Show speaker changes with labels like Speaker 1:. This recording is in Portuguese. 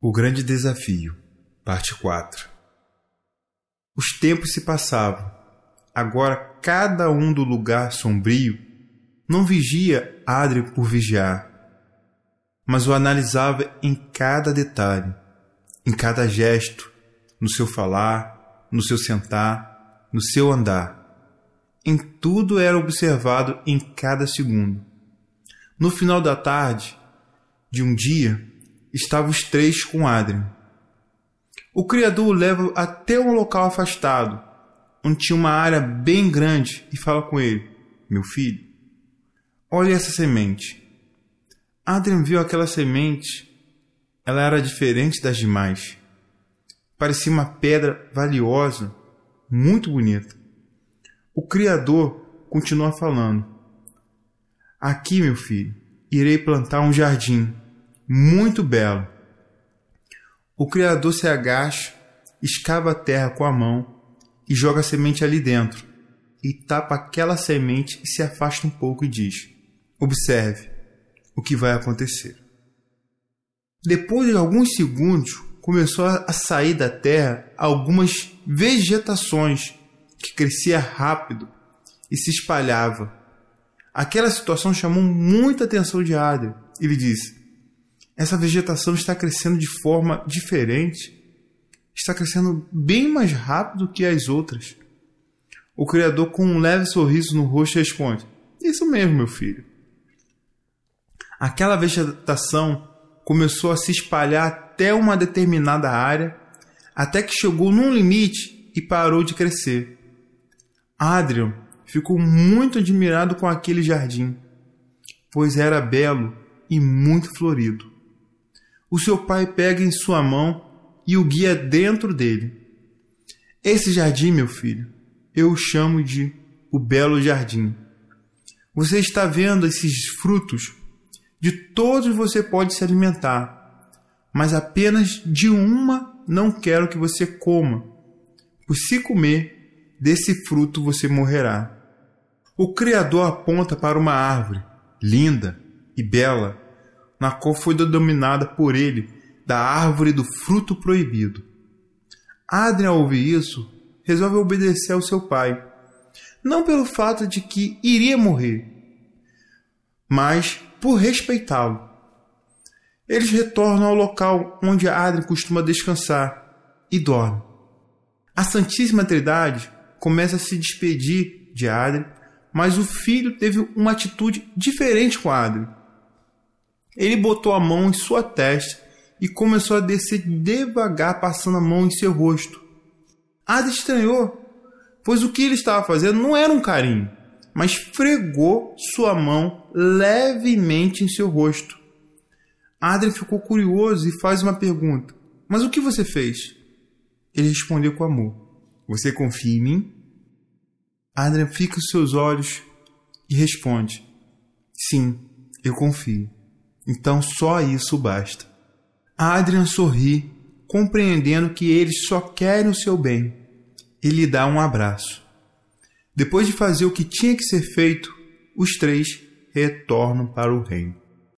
Speaker 1: O Grande Desafio, Parte 4 Os tempos se passavam. Agora cada um do lugar sombrio não vigia Adrien por vigiar, mas o analisava em cada detalhe, em cada gesto, no seu falar, no seu sentar, no seu andar. Em tudo era observado em cada segundo. No final da tarde de um dia, estavam os três com Adrien. O criador o leva até um local afastado, onde tinha uma área bem grande, e fala com ele: Meu filho, olha essa semente. Adrien viu aquela semente. Ela era diferente das demais. Parecia uma pedra valiosa, muito bonita. O Criador continua falando: Aqui, meu filho, irei plantar um jardim muito belo. O Criador se agacha, escava a terra com a mão e joga a semente ali dentro, e tapa aquela semente e se afasta um pouco e diz: Observe o que vai acontecer. Depois de alguns segundos, começou a sair da terra algumas vegetações que crescia rápido e se espalhava. Aquela situação chamou muita atenção de Adrian. Ele disse: essa vegetação está crescendo de forma diferente, está crescendo bem mais rápido que as outras. O Criador, com um leve sorriso no rosto, responde: Isso mesmo, meu filho. Aquela vegetação começou a se espalhar até uma determinada área, até que chegou num limite e parou de crescer. Adrian ficou muito admirado com aquele jardim, pois era belo e muito florido o seu pai pega em sua mão e o guia dentro dele. Esse jardim, meu filho, eu o chamo de o belo jardim. Você está vendo esses frutos? De todos você pode se alimentar, mas apenas de uma não quero que você coma, pois se comer desse fruto você morrerá. O Criador aponta para uma árvore linda e bela na qual foi denominada por ele da árvore do fruto proibido. Adrian, ao ouvir isso, resolve obedecer ao seu pai, não pelo fato de que iria morrer, mas por respeitá-lo. Eles retornam ao local onde Adrian costuma descansar e dorme. A Santíssima Trindade começa a se despedir de Adrian, mas o filho teve uma atitude diferente com Adrian. Ele botou a mão em sua testa e começou a descer devagar, passando a mão em seu rosto. Ada estranhou, pois o que ele estava fazendo não era um carinho, mas fregou sua mão levemente em seu rosto. Adrien ficou curioso e faz uma pergunta: Mas o que você fez? Ele respondeu com amor: Você confia em mim? Adrien fica os seus olhos e responde: Sim, eu confio. Então só isso basta. Adrian sorri, compreendendo que eles só querem o seu bem, e lhe dá um abraço. Depois de fazer o que tinha que ser feito, os três retornam para o reino.